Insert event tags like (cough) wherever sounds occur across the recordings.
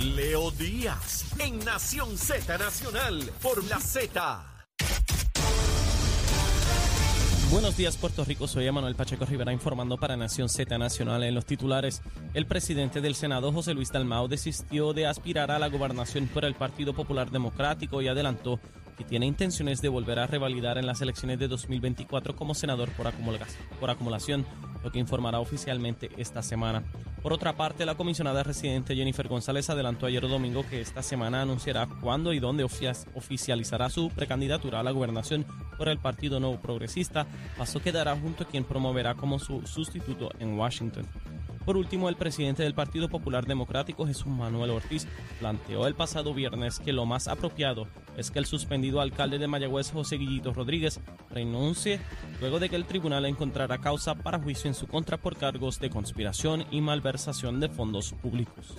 Leo Díaz en Nación Z Nacional por la Z. Buenos días, Puerto Rico. Soy Emanuel Pacheco Rivera informando para Nación Z Nacional. En los titulares, el presidente del Senado, José Luis Dalmau, desistió de aspirar a la gobernación por el Partido Popular Democrático y adelantó que tiene intenciones de volver a revalidar en las elecciones de 2024 como senador por, acumulación, lo que informará oficialmente esta semana. Por otra parte, la comisionada residente Jennifer González adelantó ayer domingo que esta semana anunciará cuándo y dónde oficializará su precandidatura a la gobernación por el Partido Nuevo Progresista, paso que dará junto a quien promoverá como su sustituto en Washington. Por último, el presidente del Partido Popular Democrático, Jesús Manuel Ortiz, planteó el pasado viernes que lo más apropiado es que el suspendido alcalde de Mayagüez, José Guillito Rodríguez, renuncie luego de que el tribunal encontrara causa para juicio en su contra por cargos de conspiración y malversación de fondos públicos.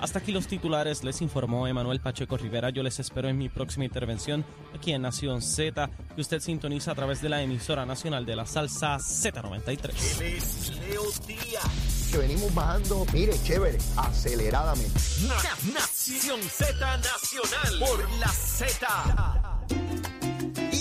Hasta aquí los titulares, les informó Emanuel Pacheco Rivera. Yo les espero en mi próxima intervención aquí en Nación Z, que usted sintoniza a través de la emisora nacional de la salsa Z93. Que venimos bajando, mire, chévere, aceleradamente. Nación Z Nacional por la Z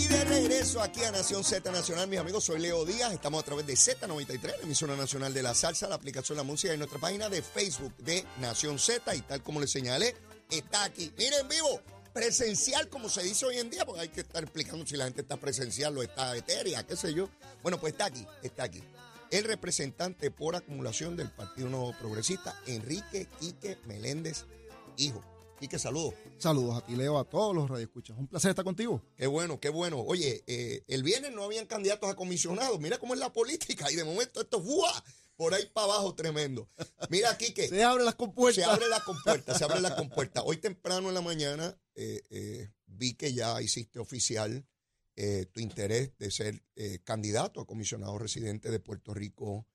de regreso aquí a Nación Z Nacional, mis amigos, soy Leo Díaz, estamos a través de Z93, la emisora nacional de la salsa, la aplicación La Música y nuestra página de Facebook de Nación Z y tal como les señalé, está aquí. Miren vivo, presencial como se dice hoy en día, porque hay que estar explicando si la gente está presencial o está etérea, qué sé yo. Bueno, pues está aquí, está aquí. El representante por acumulación del Partido Nuevo Progresista, Enrique Quique Meléndez, hijo. Quique, saludos. Saludos a ti, Leo, a todos los radioescuchas. Un placer estar contigo. Qué bueno, qué bueno. Oye, eh, el viernes no habían candidatos a comisionados. Mira cómo es la política. Y de momento esto, ¡buah! Por ahí para abajo, tremendo. Mira, Quique. se abre las compuertas. Se abre la compuerta, se abre la compuerta. Hoy temprano en la mañana eh, eh, vi que ya hiciste oficial tu interés de ser candidato a comisionado residente de Puerto Rico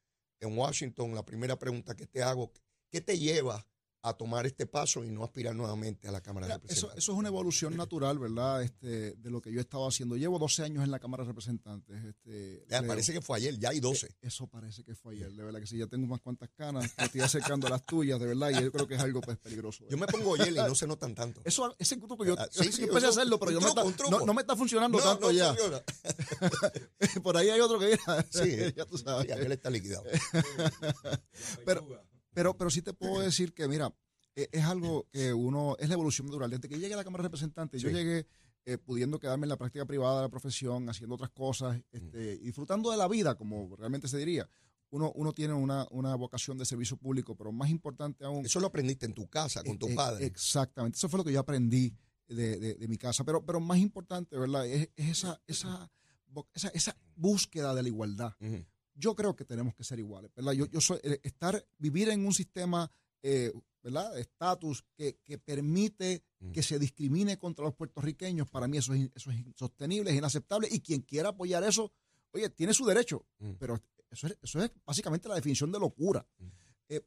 en Washington. La primera pregunta que te hago, ¿qué te lleva a tomar este paso y no aspirar nuevamente a la Cámara de Representantes. Eso, es una evolución natural, ¿verdad? Este, de lo que yo he estado haciendo. Llevo 12 años en la Cámara de Representantes. Este, parece que fue ayer, ya hay 12. E, eso parece que fue ayer, de verdad que sí, ya tengo unas cuantas canas, estoy acercando a las tuyas, de verdad, y yo creo que es algo pues, peligroso. Yo me pongo ayer y no se notan tanto. Eso, ese truco yo, ah, sí, sí, empecé a hacerlo, pero yo no, me está funcionando tanto ya. (laughs) Por ahí hay otro que Sí, (laughs) ya tú sabes. Sí, aquel está liquidado. (laughs) pero, pero, pero sí te (clears throat) puedo decir que, mira, e, es algo que uno, es la evolución natural. Desde que llegué a la Cámara de Representantes, yo llegué eh, pudiendo quedarme en la práctica privada de la profesión, haciendo otras cosas, este, disfrutando de la vida, como realmente se diría. Uno, uno tiene una, vocación de servicio público, pero más importante aún. Eso lo aprendiste en tu casa, con tu e, e, padre. Exactamente. Eso fue lo que yo aprendí de, mi casa. Pero, pero más importante, ¿verdad? Es, esa, (clears throat) esa, esa, búsqueda de la igualdad. Yo creo que tenemos que ser iguales, ¿verdad? Yo, yo soy, eh, estar, vivir en un sistema eh, ¿verdad? estatus que, permite que se discrimine contra los puertorriqueños, para mí eso es, eso es insostenible, es inaceptable, y quien quiera apoyar eso, oye, tiene su derecho, pero eso es, eso es básicamente la definición de locura. Eh,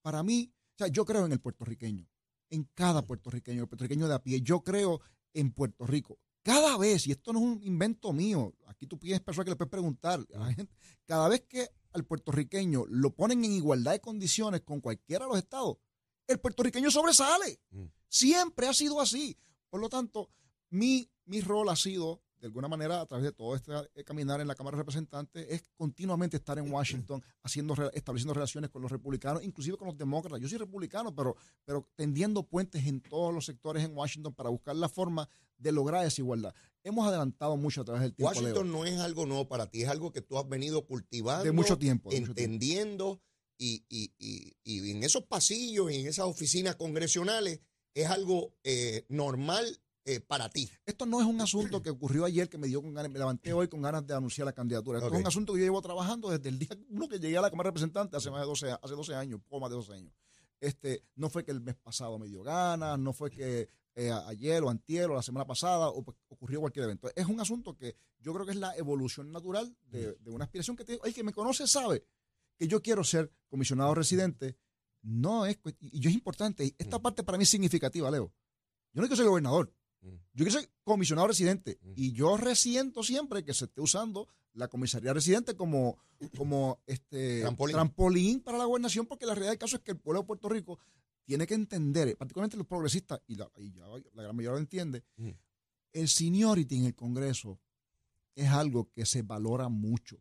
para mí, o sea, yo creo en el puertorriqueño, en cada puertorriqueño, el puertorriqueño de a pie, yo creo en Puerto Rico. Cada vez, y esto no es un invento mío, aquí tú pides personas que le puedes preguntar a la gente, cada vez que al puertorriqueño lo ponen en igualdad de condiciones con cualquiera de los estados, el puertorriqueño sobresale. Mm. Siempre ha sido así. Por lo tanto, mi, mi rol ha sido de alguna manera, a través de todo este eh, caminar en la Cámara de Representantes, es continuamente estar en Washington (clears throat) haciendo, estableciendo relaciones con los republicanos, inclusive con los demócratas. Yo soy republicano, pero, pero tendiendo puentes en todos los sectores en Washington para buscar la forma de lograr esa igualdad. Hemos adelantado mucho a través del tiempo. Washington no es algo nuevo para ti, es algo que tú has venido cultivando. De mucho tiempo. entendiendo Y, y, en esos pasillos y en esas oficinas congresionales es algo eh, normal eh, para ti. Esto no es un asunto que ocurrió ayer que me dio con ganas, me levanté hoy con ganas de anunciar la candidatura. Esto es un asunto que yo llevo trabajando desde el día uno que llegué a la Cámara de Representantes hace más de 12, hace 12 años, poco más de 12 años. Este, no fue que el mes pasado me dio ganas, no fue que eh, ayer o antier o la semana pasada o, pues, ocurrió cualquier evento. Es un asunto que yo creo que es la evolución natural de, una aspiración que el que me conoce sabe que yo quiero ser comisionado residente. No es, y yo es importante, esta parte para mí es significativa, Leo. Yo no quiero ser gobernador. Mm. Yo quiero ser comisionado residente mm. y yo resiento siempre que se esté usando la comisaría residente como, como este trampolín. para la gobernación porque la realidad del caso es que el pueblo de Puerto Rico tiene que entender, particularmente los progresistas, y la, la gran mayoría lo entiende, Mm. el seniority en el Congreso es algo que se valora mucho.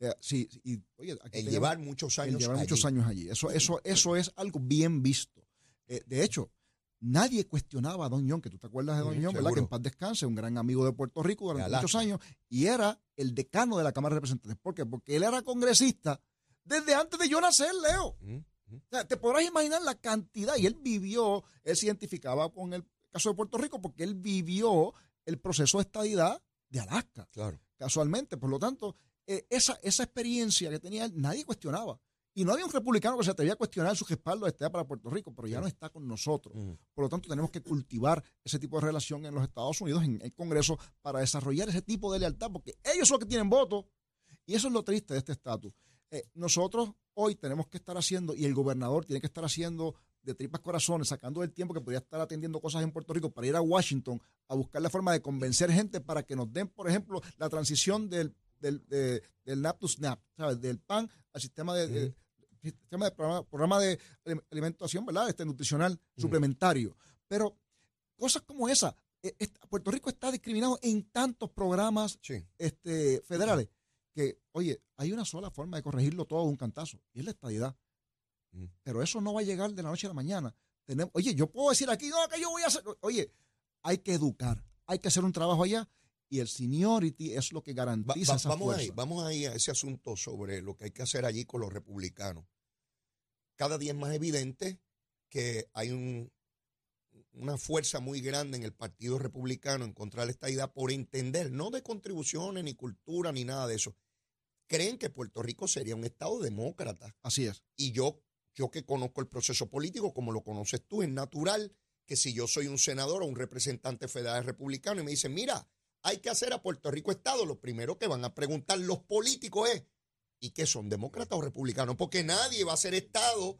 Eh, sí, y, oye, aquí El llevar muchos el años. llevar muchos allí. años allí. Eso, eso, eso es algo bien visto. Eh, de hecho, nadie cuestionaba a Don John, que tú te acuerdas de Don Ujú, John, ¿verdad? Que en paz descanse, un gran amigo de Puerto Rico durante muchos años, y era el decano de la Cámara de Representantes. ¿Por qué? Porque él era congresista desde antes de yo nacer, Leo. Ujú, ujú. O sea, te podrás imaginar la cantidad, y él vivió, él se identificaba con el caso de Puerto Rico porque él vivió el proceso de estadidad de Alaska Claro. casualmente. Por lo tanto, eh, esa, esa experiencia que tenía él, nadie cuestionaba. Y no había un republicano que se atrevía a cuestionar su respaldo de estar para Puerto Rico, pero ya no está con nosotros. Por lo tanto, tenemos que cultivar ese tipo de relación en los Estados Unidos, en el Congreso, para desarrollar ese tipo de lealtad, porque ellos son los que tienen votos. Y eso es lo triste de este estatus. Eh, nosotros hoy tenemos que estar haciendo, y el gobernador tiene que estar haciendo de tripas corazones, sacando el tiempo que podría estar atendiendo cosas en Puerto Rico para ir a Washington a buscar la forma de convencer gente para que nos den, por ejemplo, la transición del, del, de- del NAP to SNAP, ¿sabes? Del PAN al sistema de, de- sistema de programa, programa de alimentación, ¿verdad? Este nutricional suplementario. Pero cosas como esa, eh, Puerto Rico está discriminado en tantos programas Sí. este, federales que, oye, hay una sola forma de corregirlo todo de un cantazo, y es la estadidad. Mm. Pero eso no va a llegar de la noche a la mañana. Tenemos, oye, yo puedo decir aquí, no, que yo voy a hacer. Oye, hay que educar, hay que hacer un trabajo allá, y el seniority es lo que Va- garantiza va- esa vamos fuerza. ahí, vamos ahí a ese asunto sobre lo que hay que hacer allí con los republicanos. Cada día es más evidente que hay un- una fuerza muy grande en el Partido Republicano en contra de esta idea por entender, no de contribuciones, ni cultura, ni nada de eso. Creen que Puerto Rico sería un Estado demócrata. Así es. Y yo, yo que conozco el proceso político como lo conoces tú, es natural que si yo soy un senador o un representante federal republicano y me dicen, mira, hay que hacer a Puerto Rico Estado, lo primero que van a preguntar los políticos es, ¿y qué son, demócratas o republicanos? Porque nadie va a ser Estado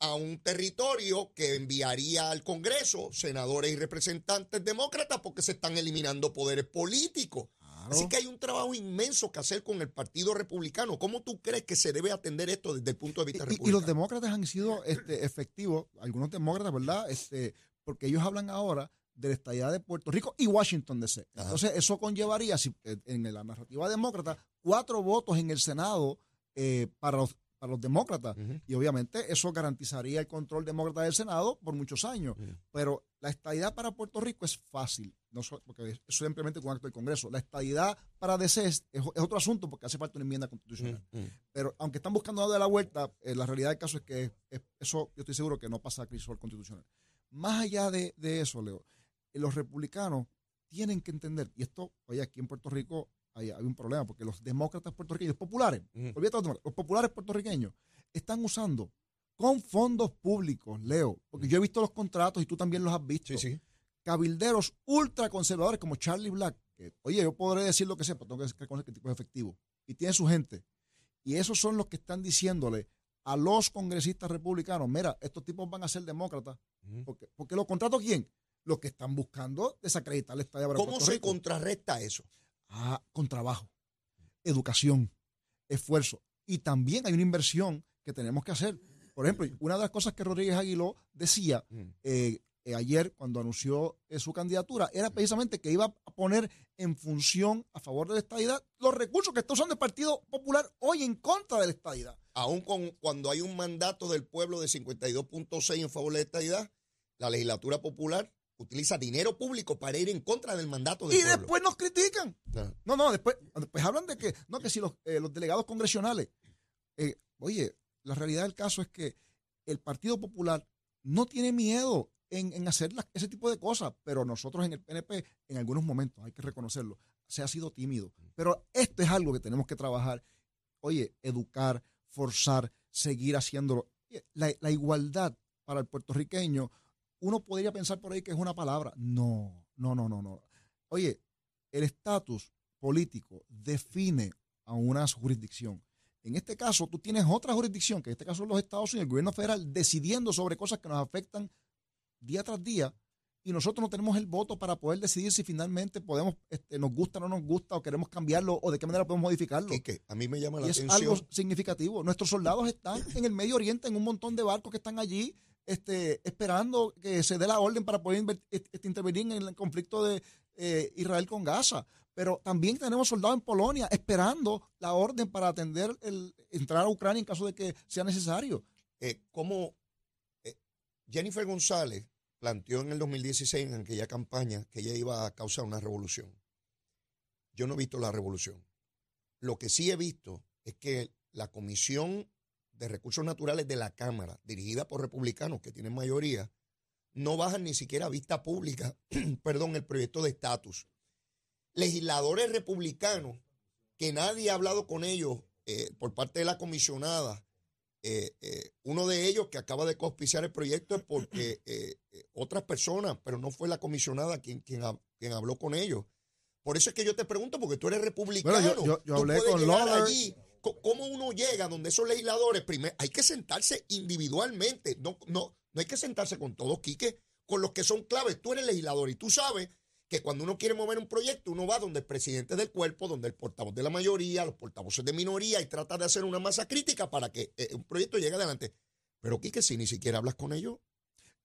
a un territorio que enviaría al Congreso senadores y representantes demócratas porque se están eliminando poderes políticos. Así que hay un trabajo inmenso que hacer con el Partido Republicano. ¿Cómo tú crees que se debe atender esto desde el punto de vista Y- y, republicano? los demócratas han sido este, efectivos, algunos demócratas, ¿verdad? Este, porque ellos hablan ahora de la estadía de Puerto Rico y Washington DC. Ajá. Entonces, eso conllevaría, si, eh, en la narrativa demócrata, cuatro votos en el Senado eh, para, los, para los demócratas. Y obviamente eso garantizaría el control demócrata del Senado por muchos años. Pero la estadidad para Puerto Rico es fácil, no so- porque eso simplemente con un acto del Congreso. La estadidad para DC es, es otro asunto porque hace falta una enmienda constitucional. Pero aunque están buscando darle la vuelta, eh, la realidad del caso es que es- eso yo estoy seguro que no pasa a crisol constitucional. Más allá de, de eso, Leo, los republicanos tienen que entender, y esto, oye, aquí en Puerto Rico hay, hay un problema, porque los demócratas puertorriqueños, populares, olvídate los populares puertorriqueños, están usando con fondos públicos, Leo, porque yo he visto los contratos y tú también los has visto, Sí, sí. cabilderos ultraconservadores como Charlie Black, que, oye, yo podré decir lo que sea, pero tengo que reconocer que el tipo es efectivo. Y tiene su gente. Y esos son los que están diciéndole a los congresistas republicanos, mira, estos tipos van a ser demócratas. Porque, porque los contratos, ¿quién? Los que están buscando desacreditar la estadía para ¿Cómo Puerto se Rico. contrarresta eso? Ah, con trabajo, educación, esfuerzo. Y también hay una inversión que tenemos que hacer. Por ejemplo, una de las cosas que Rodríguez Aguiló decía Mm. eh, eh, ayer cuando anunció eh, su candidatura era precisamente que iba a poner en función a favor de la estadidad los recursos que está usando el Partido Popular hoy en contra de la estadidad. Aún con, cuando hay un mandato del pueblo de 52.6 en favor de la estadidad, la legislatura popular utiliza dinero público para ir en contra del mandato del Y pueblo. después nos critican. No, no, después, después hablan de que, no, que si los, eh, los delegados congresionales. eh, oye, la realidad del caso es que el Partido Popular no tiene miedo en, en hacer ese tipo de cosas, pero nosotros en el PNP, en algunos momentos, hay que reconocerlo, se ha sido tímido. Pero esto es algo que tenemos que trabajar. Oye, educar, forzar, seguir haciéndolo. La, la igualdad para el puertorriqueño, uno podría pensar por ahí que es una palabra. No, no, no, no, no. Oye, el estatus político define a una jurisdicción. En este caso, tú tienes otra jurisdicción, que en este caso son los Estados Unidos, el gobierno federal, decidiendo sobre cosas que nos afectan día tras día, y nosotros no tenemos el voto para poder decidir si finalmente podemos, este, nos gusta o no nos gusta, o queremos cambiarlo, o de qué manera podemos modificarlo. Quique, a mí me llama la Y es atención. algo significativo. Nuestros soldados están en el Medio Oriente, en un montón de barcos que están allí, este, esperando que se dé la orden para poder este, intervenir en el conflicto de eh, Israel con Gaza. Pero también tenemos soldados en Polonia esperando la orden para atender el entrar a Ucrania en caso de que sea necesario. Eh, como eh, Jennifer González planteó en el 2016 en aquella campaña que ella iba a causar una revolución. Yo no he visto la revolución. Lo que sí he visto es que la Comisión de Recursos Naturales de la Cámara, dirigida por republicanos que tienen mayoría, no bajan ni siquiera a vista pública, (clears throat) perdón, el proyecto de estatus. Legisladores republicanos, que nadie ha hablado con ellos eh, por parte de la comisionada, eh, eh, uno de ellos que acaba de cospiciar el proyecto es porque (clears throat) otras personas, pero no fue la comisionada quien, quien, quien, habló con ellos. Por eso es que yo te pregunto, porque tú eres republicano. yo, hablé con allí ¿Cómo uno llega donde esos legisladores? Primero, hay que sentarse individualmente. No, no, no hay que sentarse con todos, Quique, con los que son claves. Tú eres legislador y tú sabes que cuando uno quiere mover un proyecto, uno va donde el presidente del cuerpo, donde el portavoz de la mayoría, los portavoces de minoría y trata de hacer una masa crítica para que eh, un proyecto llegue adelante. Pero Quique, si ni siquiera hablas con ellos.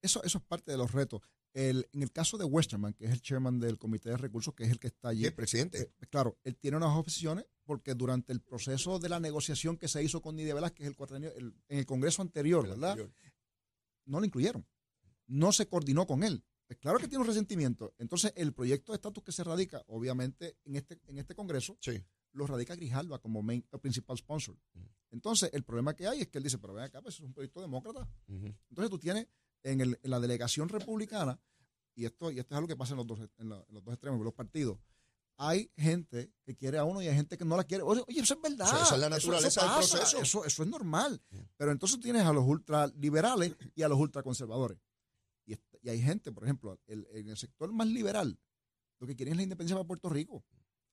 Eso, eso es parte de los retos. El, en el caso de Westerman, que es el chairman del Comité de Recursos, que es el que está allí. El presidente. Eh, claro, él tiene unas opciones porque durante el proceso de la negociación que se hizo con Nidia Velázquez el el, en el Congreso anterior, ¿verdad? No lo incluyeron. No se coordinó con él. Pues claro que tiene un resentimiento. Entonces, el proyecto de estatus que se radica, obviamente, en este, en este Congreso, lo radica Grijalva como main, principal sponsor. Entonces, el problema que hay es que él dice, pero ven acá, pues es un proyecto demócrata. Entonces, tú tienes en, la delegación republicana, y esto, y esto es algo que pasa en los dos, en, los dos extremos de los partidos, hay gente que quiere a uno y hay gente que no la quiere. Oye, eso es verdad. esa es la naturaleza del proceso. Eso, eso, es normal. Pero entonces tienes a los ultraliberales y a los ultraconservadores. Y, y hay gente, por ejemplo, en el sector más liberal, lo que quieren es la independencia para Puerto Rico.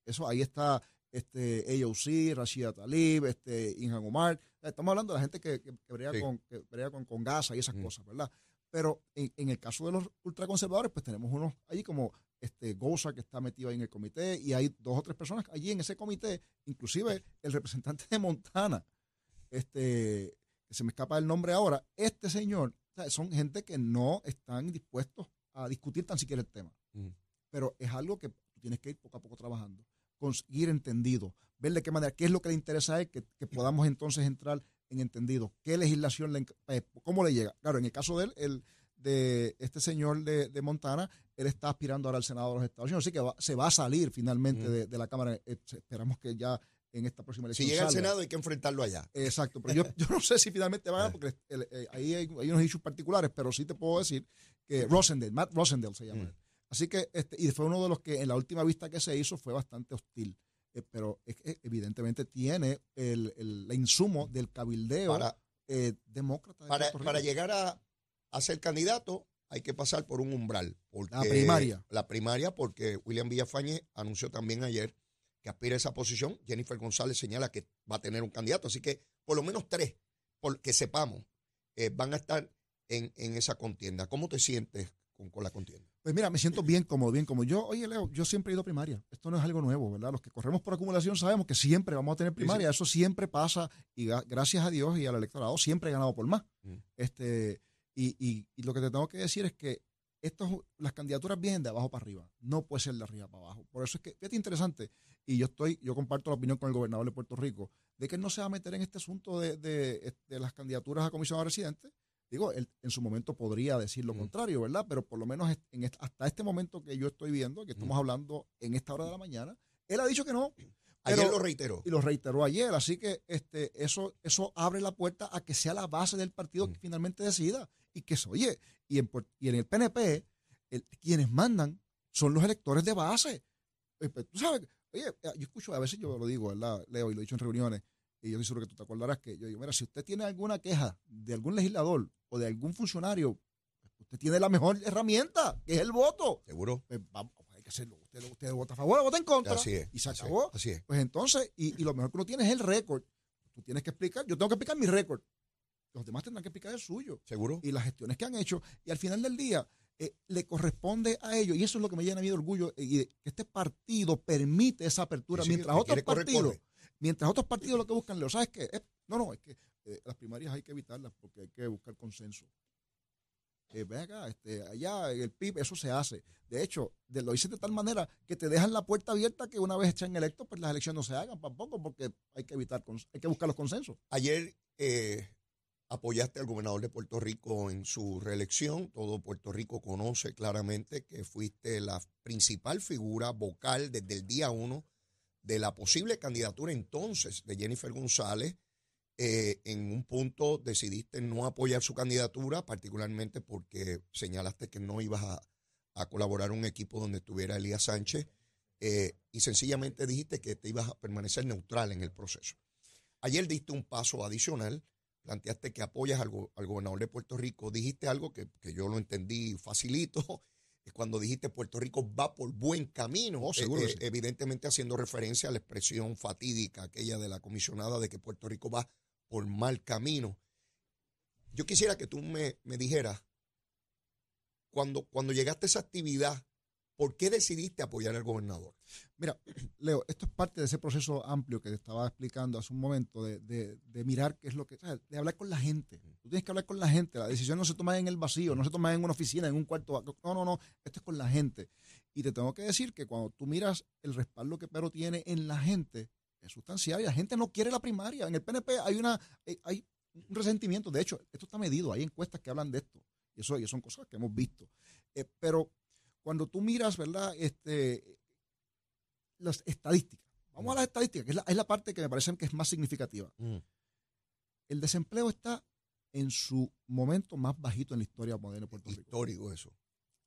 Eso ahí está este AOC, Rashida Talib, este Inhan Omar. Estamos hablando de la gente que, que, brega, con, que con, con, y esas cosas, ¿verdad? Pero en, el caso de los ultraconservadores, pues tenemos unos allí como este Goza que está metido ahí en el comité y hay dos o tres personas allí en ese comité, inclusive el representante de Montana, este que se me escapa el nombre ahora, este señor, son gente que no están dispuestos a discutir tan siquiera el tema. Pero es algo que tú tienes que ir poco a poco trabajando, conseguir entendido, ver de qué manera, qué es lo que le interesa a él, que, que podamos entonces entrar en entendido. ¿Qué legislación, le, eh, cómo le llega? Claro, en el caso de él, el, de este señor de, Montana, él está aspirando ahora al Senado de los Estados Unidos, así que se va a salir finalmente de, la Cámara. Eh, esperamos que ya en esta próxima elección. Si llega al Senado hay que enfrentarlo allá. Exacto, pero yo, no sé si finalmente va a porque eh, ahí hay, unos issues particulares, pero sí te puedo decir que Rosendale, Matt Rosendale se llama. Así que, este, y fue uno de los que en la última vista que se hizo fue bastante hostil. Eh, pero evidentemente tiene el, el, insumo del cabildeo eh, demócrata. para, llegar a, a, ser candidato hay que pasar por un umbral. la primaria. La primaria, porque William Villafañe anunció también ayer que aspira a esa posición. Jennifer González señala que va a tener un candidato. Así que por lo menos tres, por, que sepamos, eh, van a estar en, en esa contienda. ¿Cómo te sientes con, la contienda? Pues mira, me siento bien cómodo, bien como yo. Oye, Leo, yo siempre he ido a primaria. Esto no es algo nuevo, ¿verdad? Los que corremos por acumulación sabemos que siempre vamos a tener primaria. Eso siempre pasa y gracias a Dios y al electorado siempre he ganado por más. Mm. Este, y, y, lo que te tengo que decir es que estos, las candidaturas vienen de abajo para arriba. No puede ser de arriba para abajo. Por eso es que, fíjate interesante, y yo estoy, yo comparto la opinión con el gobernador de Puerto Rico, de que él no se va a meter en este asunto de, de, de las candidaturas a comisionado residente Digo, él en su momento podría decir lo contrario, ¿verdad? Pero por lo menos en hasta este momento que yo estoy viendo, que estamos hablando en esta hora de la mañana, él ha dicho que no. (clears throat) Ayer lo reiteró. Y lo reiteró ayer. Así que este, eso, eso abre la puerta a que sea la base del partido que finalmente decida. Y que, oye, y en, y en el PNP, quienes mandan son los electores de base. Eh, pues, tú sabes, oye, eh, yo escucho, a veces yo lo digo, ¿verdad? Leo, y lo he dicho en reuniones, y yo estoy seguro que tú te acordarás que yo digo, mira, si usted tiene alguna queja de algún legislador o de algún funcionario, usted tiene la mejor herramienta, que es el voto. Seguro. Pues vamos, hay que hacerlo. Usted, usted vota a favor o vota en contra. Así es. Y se acabó. Así es. Pues entonces, y, lo mejor que uno tiene es el récord. Tú tienes que explicar, yo tengo que explicar mi récord. Los demás tendrán que explicar el suyo. Seguro. Y las gestiones que han hecho. Y al final del día, eh, le corresponde a ellos, y eso es lo que me llena a mí de orgullo, eh, y que este partido permite esa apertura, mientras otros partidos, mientras otros partidos lo que buscan, ¿lo sabes qué? no, no, es que eh, las primarias hay que evitarlas porque hay que buscar consenso. ven acá, este, allá el PIB, eso se hace. De hecho, de, lo dicen de tal manera que te dejan la puerta abierta que una vez echan electos, pues las elecciones no se hagan tampoco, porque hay que evitar, hay que buscar los consensos. Ayer eh, apoyaste al gobernador de Puerto Rico en su reelección. Todo Puerto Rico conoce claramente que fuiste la principal figura vocal desde el día uno de la posible candidatura entonces de Jennifer González eh, en un punto decidiste no apoyar su candidatura, particularmente porque señalaste que no ibas a, colaborar un equipo donde estuviera Elías Sánchez eh, y sencillamente dijiste que te ibas a permanecer neutral en el proceso. Ayer diste un paso adicional, planteaste que apoyas al, gobernador de Puerto Rico, dijiste algo que, yo lo entendí facilito, (laughs) es cuando dijiste Puerto Rico va por buen camino, oh, eh, evidentemente haciendo referencia a la expresión fatídica aquella de la comisionada de que Puerto Rico va por mal camino. Yo quisiera que tú me, me dijeras, cuando, cuando llegaste a esa actividad, ¿por qué decidiste apoyar al gobernador? Mira, (clears throat) Leo, esto es parte de ese proceso amplio que te estaba explicando hace un momento, de, de, mirar qué es lo que, de hablar con la gente. Tú tienes que hablar con la gente, la decisión no se toma en el vacío, no se toma en una oficina, en un cuarto, no, no, no, esto es con la gente. Y te tengo que decir que cuando tú miras el respaldo que Pedro tiene en la gente, es sustancial y la gente no quiere la primaria. En el PNP hay una eh, hay un resentimiento. De hecho, esto está medido. Hay encuestas que hablan de esto. Y eso, son cosas que hemos visto. Eh, pero cuando tú miras, ¿verdad? Este, las estadísticas. Vamos a las estadísticas, que es la, parte que me parece que es más significativa. Mm. El desempleo está en su momento más bajito en la historia moderna de Puerto Rico. Histórico eso.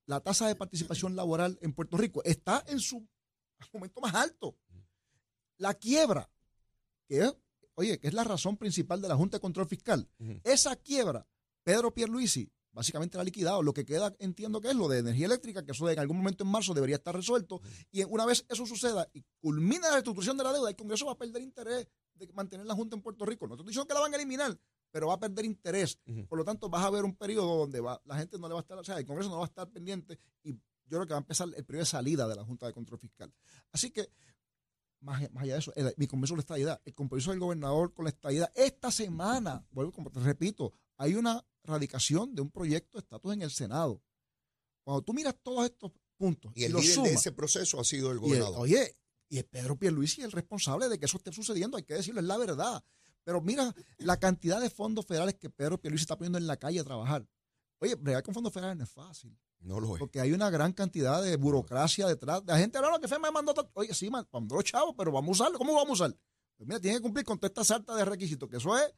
La tasa de participación laboral en Puerto Rico está en su momento más alto. La quiebra, que es, oye, que es la razón principal de la Junta de Control Fiscal, esa quiebra, Pedro Pierluisi básicamente la ha liquidado. Lo que queda, entiendo que es lo de energía eléctrica, que eso en algún momento en marzo debería estar resuelto. Y una vez eso suceda y culmina la reestructuración de la deuda, el Congreso va a perder interés de mantener la Junta en Puerto Rico. No estoy diciendo que la van a eliminar, pero va a perder interés. Por lo tanto, vas a ver un periodo donde va, la gente no le va a estar, o sea, el Congreso no va a estar pendiente y yo creo que va a empezar el periodo de salida de la Junta de Control Fiscal. Así que más, allá de eso, mi compromiso con la estadidad, el compromiso del gobernador con la estadidad. Esta semana, vuelvo, como te repito, hay una radicación de un proyecto de estatus en el Senado. Cuando tú miras todos estos puntos. Y el líder de ese proceso ha sido el gobernador. oye, y es Pedro Pierluisi el responsable de que eso esté sucediendo, hay que decirlo, es la verdad. Pero mira la cantidad de fondos federales que Pedro Pierluisi está poniendo en la calle a trabajar. Oye, bregar con fondos federales no es fácil. No lo es. Porque hay una gran cantidad de burocracia detrás. La gente habla que FEMA mandó. Oye, sí, mandó chavos, pero vamos a usarlo. ¿Cómo vamos a usar? Pues mira, tiene que cumplir con toda esta salta de requisitos, que eso es,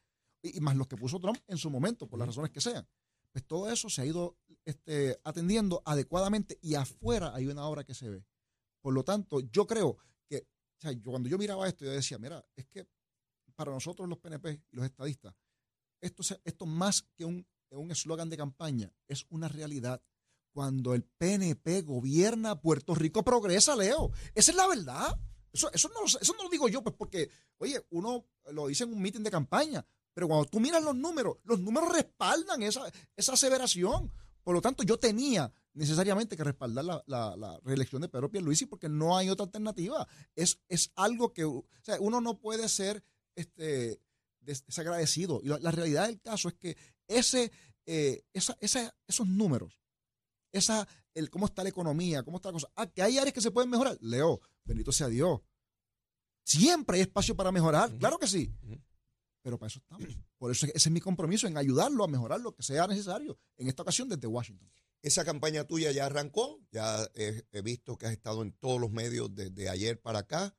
y, más los que puso Trump en su momento, por las razones que sean. Pues todo eso se ha ido este, atendiendo adecuadamente y afuera hay una obra que se ve. Por lo tanto, yo creo que, o sea, yo, cuando yo miraba esto, yo decía, mira, es que para nosotros los PNP y los estadistas, esto, esto más que un un eslogan de campaña, es una realidad. Cuando el PNP gobierna, Puerto Rico progresa, Leo. Esa es la verdad. Eso, eso, no, eso no lo digo yo, pues porque, oye, uno lo dice en un mitin de campaña, pero cuando tú miras los números, los números respaldan esa, esa aseveración. Por lo tanto, yo tenía necesariamente que respaldar la, la, reelección de Pedro Pierluisi porque no hay otra alternativa. Es, es algo que, o sea, uno no puede ser este, desagradecido. Y la, realidad del caso es que ese, eh, esa, esos números, esa, el cómo está la economía, cómo está la cosa, ah, que hay áreas que se pueden mejorar. Leo, bendito sea Dios. Siempre hay espacio para mejorar, claro que sí. Pero para eso estamos. Por eso ese es mi compromiso, en ayudarlo a mejorar lo que sea necesario, en esta ocasión desde Washington. Esa campaña tuya ya arrancó, ya he, visto que has estado en todos los medios desde ayer para acá.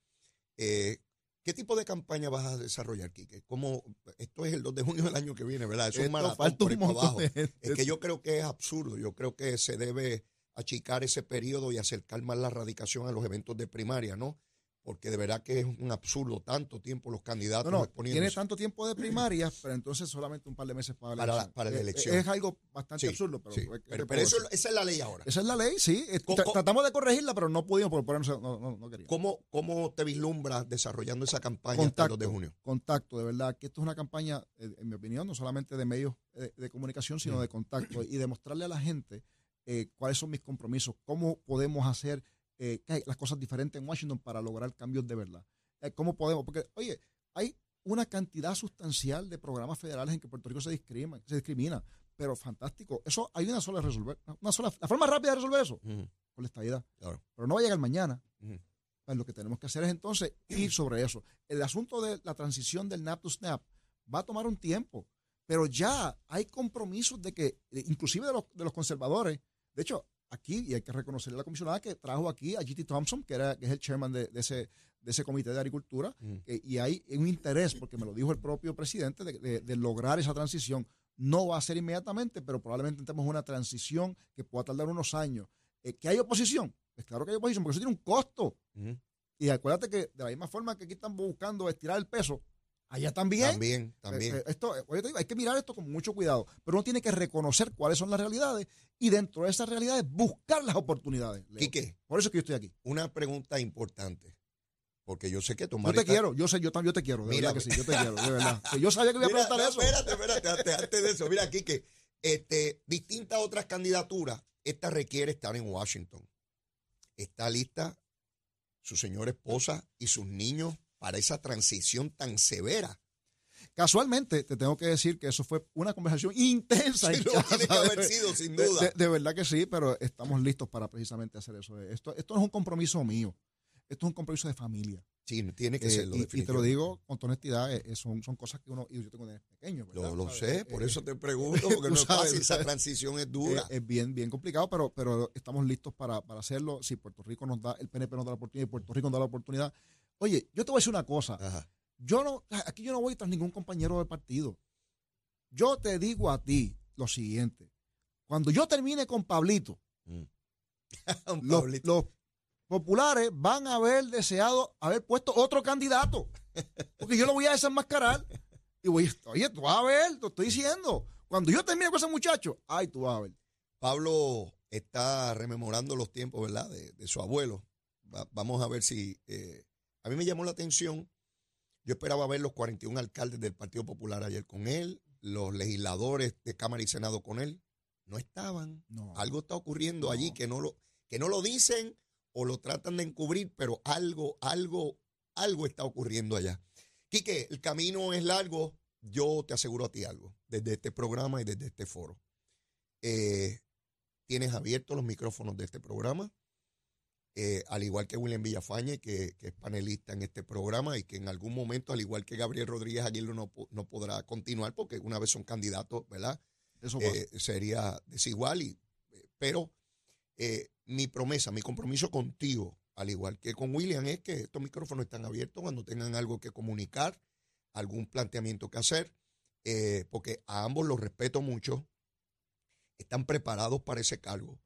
Eh, ¿Qué tipo de campaña vas a desarrollar, Quique? Como esto es el 2 de junio del año que viene, ¿verdad? Es un maratón por abajo. Es que yo creo que es absurdo. Yo creo que se debe achicar ese periodo y acercar más la radicación a los eventos de primaria, ¿no? Porque de verdad que es un absurdo tanto tiempo los candidatos no, no, Tiene tanto tiempo de primaria, pero entonces solamente un par de meses para la elección. Para la elección. Es, algo bastante absurdo. Pero, pero, eso, esa es la ley ahora. Esa es la ley, sí. Tratamos de corregirla, pero no pudimos por, por no, no, no queríamos. ¿Cómo, ¿Cómo te vislumbras desarrollando esa campaña contacto, el 2 de junio? Contacto, de verdad, que esto es una campaña, eh, en mi opinión, no solamente de medios eh, de, comunicación, sino mm. de contacto y demostrarle a la gente eh, cuáles son mis compromisos, cómo podemos hacer las cosas diferentes en Washington para lograr cambios de verdad. Eh, ¿Cómo podemos? Porque, oye, hay una cantidad sustancial de programas federales en que Puerto Rico se discrimina. Se discrimina. pero fantástico. Eso hay una sola resolver, una sola, la forma rápida de resolver eso, Ujú, con la estadidad. claro. Pero no va a llegar mañana. Ujú. Pues lo que tenemos que hacer es entonces ir sobre eso. El asunto de la transición del NAP to SNAP va a tomar un tiempo, pero ya hay compromisos de que, eh, inclusive de los, de los conservadores, de hecho, aquí, y hay que reconocerle a la comisionada que trajo aquí a G.T. Thompson, que, era, que es el chairman de, de ese, de ese comité de agricultura, eh, y hay un interés, porque me lo dijo el propio presidente, de, de- de lograr esa transición. No va a ser inmediatamente, pero probablemente tengamos una transición que pueda tardar unos años. Eh, ¿Que hay oposición? Pues claro que hay oposición, porque eso tiene un costo. Ujú. Y acuérdate que de la misma forma que aquí están buscando estirar el peso, allá también. También, también. Eh, eh, esto, eh, oye, te digo, hay que mirar esto con mucho cuidado, pero uno tiene que reconocer cuáles son las realidades y dentro de esas realidades buscar las oportunidades. Leo. Quique, Por eso es que yo estoy aquí. una pregunta importante. Porque yo sé que Yo tomar te esta- quiero, yo sé, yo, tam- yo te quiero, de Mira, verdad que sí, yo te quiero, de verdad. Que yo sabía que iba a Mira, preguntar no, eso. Espérate, espérate, antes, antes de eso. Mira aquí que este, distintas otras candidaturas, esta requiere estar en Washington. Está lista su señora esposa y sus niños para esa transición tan severa. Casualmente, te tengo que decir que eso fue una conversación (laughs) intensa. Sí, lo tiene que haber de- sido, sin duda. De, de verdad que sí, pero estamos listos para precisamente hacer eso. Esto, esto no es un compromiso mío, esto es un compromiso de familia. Sí, tiene que Eh, serlo, y- y, te lo digo con toda honestidad, eh, eh, son, son cosas que uno, y yo tengo nenes pequeños, ¿verdad? Lo, lo sé, por eh, eso te pregunto, porque (laughs) no es sabes, fácil, esa transición es dura. es bien, bien complicado, pero, pero estamos listos para, para hacerlo. Si Puerto Rico nos da, el PNP nos da la oportunidad y Puerto Rico nos da la oportunidad. Oye, yo te voy a decir una cosa. Ajá. Yo no, aquí yo no voy tras ningún compañero del partido. Yo te digo a ti lo siguiente. Cuando yo termine con Pablito, (laughs) los, Pablito. los populares van a haber deseado haber puesto otro candidato. Porque yo lo voy a desenmascarar. Y voy, oye, tú vas a ver, te estoy diciendo. Cuando yo termine con ese muchacho, ay, tú vas a ver. Pablo está rememorando los tiempos, ¿verdad? De, de su abuelo. Va- vamos a ver si... eh, a mí me llamó la atención. Yo esperaba ver los 41 alcaldes del Partido Popular ayer con él, los legisladores de Cámara y Senado con él. No estaban. No. Algo está ocurriendo No. allí que no, lo, que no lo dicen o lo tratan de encubrir, pero algo, algo, algo está ocurriendo allá. Quique, el camino es largo. Yo te aseguro a ti algo, desde este programa y desde este foro. Eh, tienes abiertos los micrófonos de este programa, eh, al igual que William Villafañe, que, que es panelista en este programa y que en algún momento, al igual que Gabriel Rodríguez Aguirre, no, po- no podrá continuar porque una vez son candidatos, ¿verdad? Eso eh, sería desigual. Y, eh, pero eh, mi promesa, mi compromiso contigo, al igual que con William, es que estos micrófonos están abiertos cuando tengan algo que comunicar, algún planteamiento que hacer, eh, porque a ambos los respeto mucho, están preparados para ese cargo,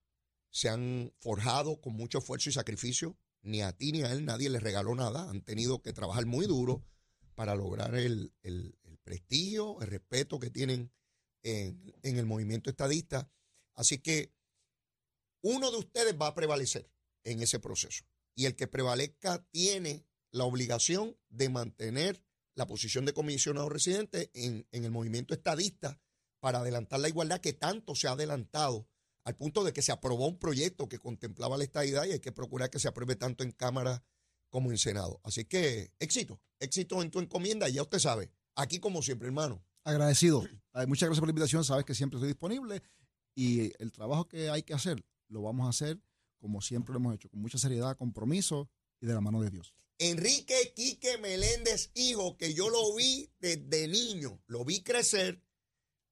se han forjado con mucho esfuerzo y sacrificio, ni a ti ni a él nadie les regaló nada, han tenido que trabajar muy duro para lograr el, el- prestigio, el respeto que tienen en, en el movimiento estadista. Así que uno de ustedes va a prevalecer en ese proceso. Y el que prevalezca tiene la obligación de mantener la posición de comisionado residente en, en el movimiento estadista para adelantar la igualdad que tanto se ha adelantado al punto de que se aprobó un proyecto que contemplaba la estadidad y hay que procurar que se apruebe tanto en Cámara como en Senado. Así que éxito, éxito en tu encomienda, y ya usted sabe, aquí como siempre, hermano. Agradecido. Muchas gracias por la invitación. Sabes que siempre estoy disponible y el trabajo que hay que hacer lo vamos a hacer como siempre lo hemos hecho, con mucha seriedad, compromiso y de la mano de Dios. Enrique Quique Meléndez, hijo, que yo lo vi desde niño, lo vi crecer,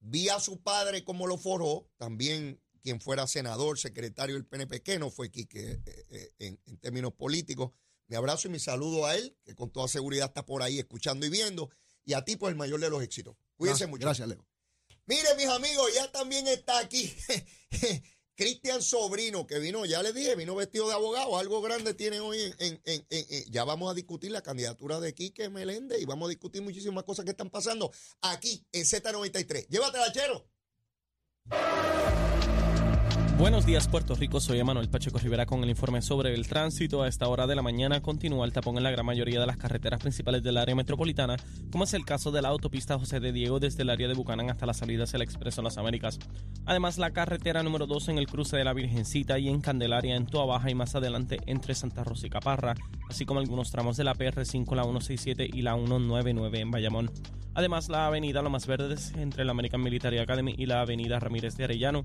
vi a su padre cómo lo forjó, también quien fuera senador, secretario del PNP, que no fue Quique eh, eh, en, en términos políticos. Mi abrazo y mi saludo a él, que con toda seguridad está por ahí escuchando y viendo, y a ti, pues, el mayor de los éxitos. Cuídense Gracias, mucho. Gracias, Leo. Mire, mis amigos, ya también está aquí (laughs) Cristian Sobrino, que vino, ya les dije, vino vestido de abogado, algo grande tiene hoy en, en- en- en- en- ya vamos a discutir la candidatura de Quique Meléndez y vamos a discutir muchísimas cosas que están pasando aquí en Z93. Llévatela, chero. Buenos días Puerto Rico, soy Emanuel Pacheco Rivera con el informe sobre el tránsito. A esta hora de la mañana continúa el tapón en la gran mayoría de las carreteras principales del área metropolitana, como es el caso de la autopista José de Diego desde el área de Bucanán hasta las salidas del Expreso Las Américas. Además, la carretera número 2 en el cruce de la Virgencita y en Candelaria en Toa Baja y más adelante entre Santa Rosa y Caparra, así como algunos tramos de la PR5, la 167 y la 199 en Bayamón. Además, la avenida Lomas Verdes entre la American Military Academy y la avenida Ramírez de Arellano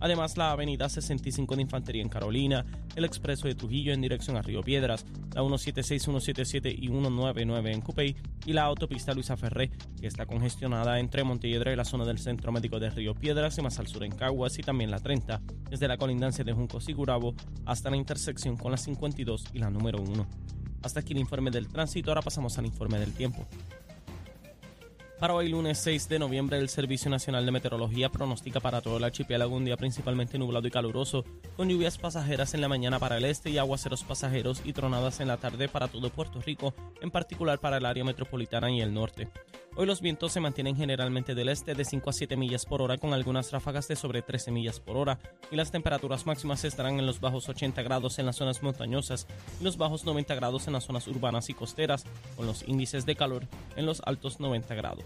Además, la avenida 65 de Infantería en Carolina, el expreso de Trujillo en dirección a Río Piedras, la 176, 177 y 199 en Cupey y la autopista Luisa Ferré, que está congestionada entre Montelledra y la zona del Centro Médico de Río Piedras y más al sur en Caguas y también la 30, desde la colindancia de Juncos y Gurabo hasta la intersección con la 52 y la número 1. Hasta aquí el informe del tránsito, ahora pasamos al informe del tiempo. Para hoy lunes 6 de noviembre, el Servicio Nacional de Meteorología pronostica para todo el archipiélago un día principalmente nublado y caluroso, con lluvias pasajeras en la mañana para el este y aguaceros pasajeros y tronadas en la tarde para todo Puerto Rico, en particular para el área metropolitana y el norte. Hoy los vientos se mantienen generalmente del este de 5 a 7 millas por hora con algunas ráfagas de sobre 13 millas por hora y las temperaturas máximas estarán en los bajos 80 grados en las zonas montañosas y los bajos 90 grados en las zonas urbanas y costeras con los índices de calor en los altos 90 grados.